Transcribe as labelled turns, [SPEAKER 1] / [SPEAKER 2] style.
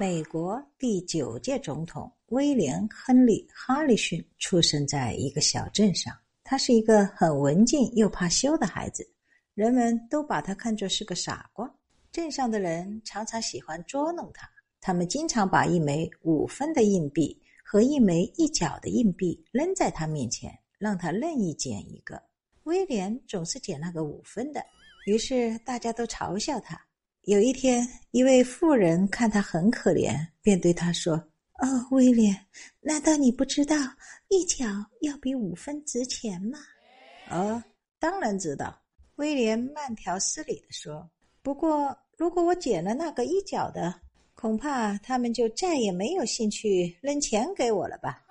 [SPEAKER 1] 美国第九届总统威廉·亨利·哈里逊出生在一个小镇上。他是一个很文静又怕羞的孩子，人们都把他看作是个傻瓜。镇上的人常常喜欢捉弄他，他们经常把一枚五分的硬币和一枚一角的硬币扔在他面前，让他任意捡一个。威廉总是捡那个五分的，于是大家都嘲笑他。有一天，一位妇人看他很可怜，便对他说：“哦，威廉，难道你不知道一角要比五分值钱吗？”“哦，当然知道。”威廉慢条斯理地说。不过，如果我捡了那个一角的，恐怕他们就再也没有兴趣扔钱给我了吧？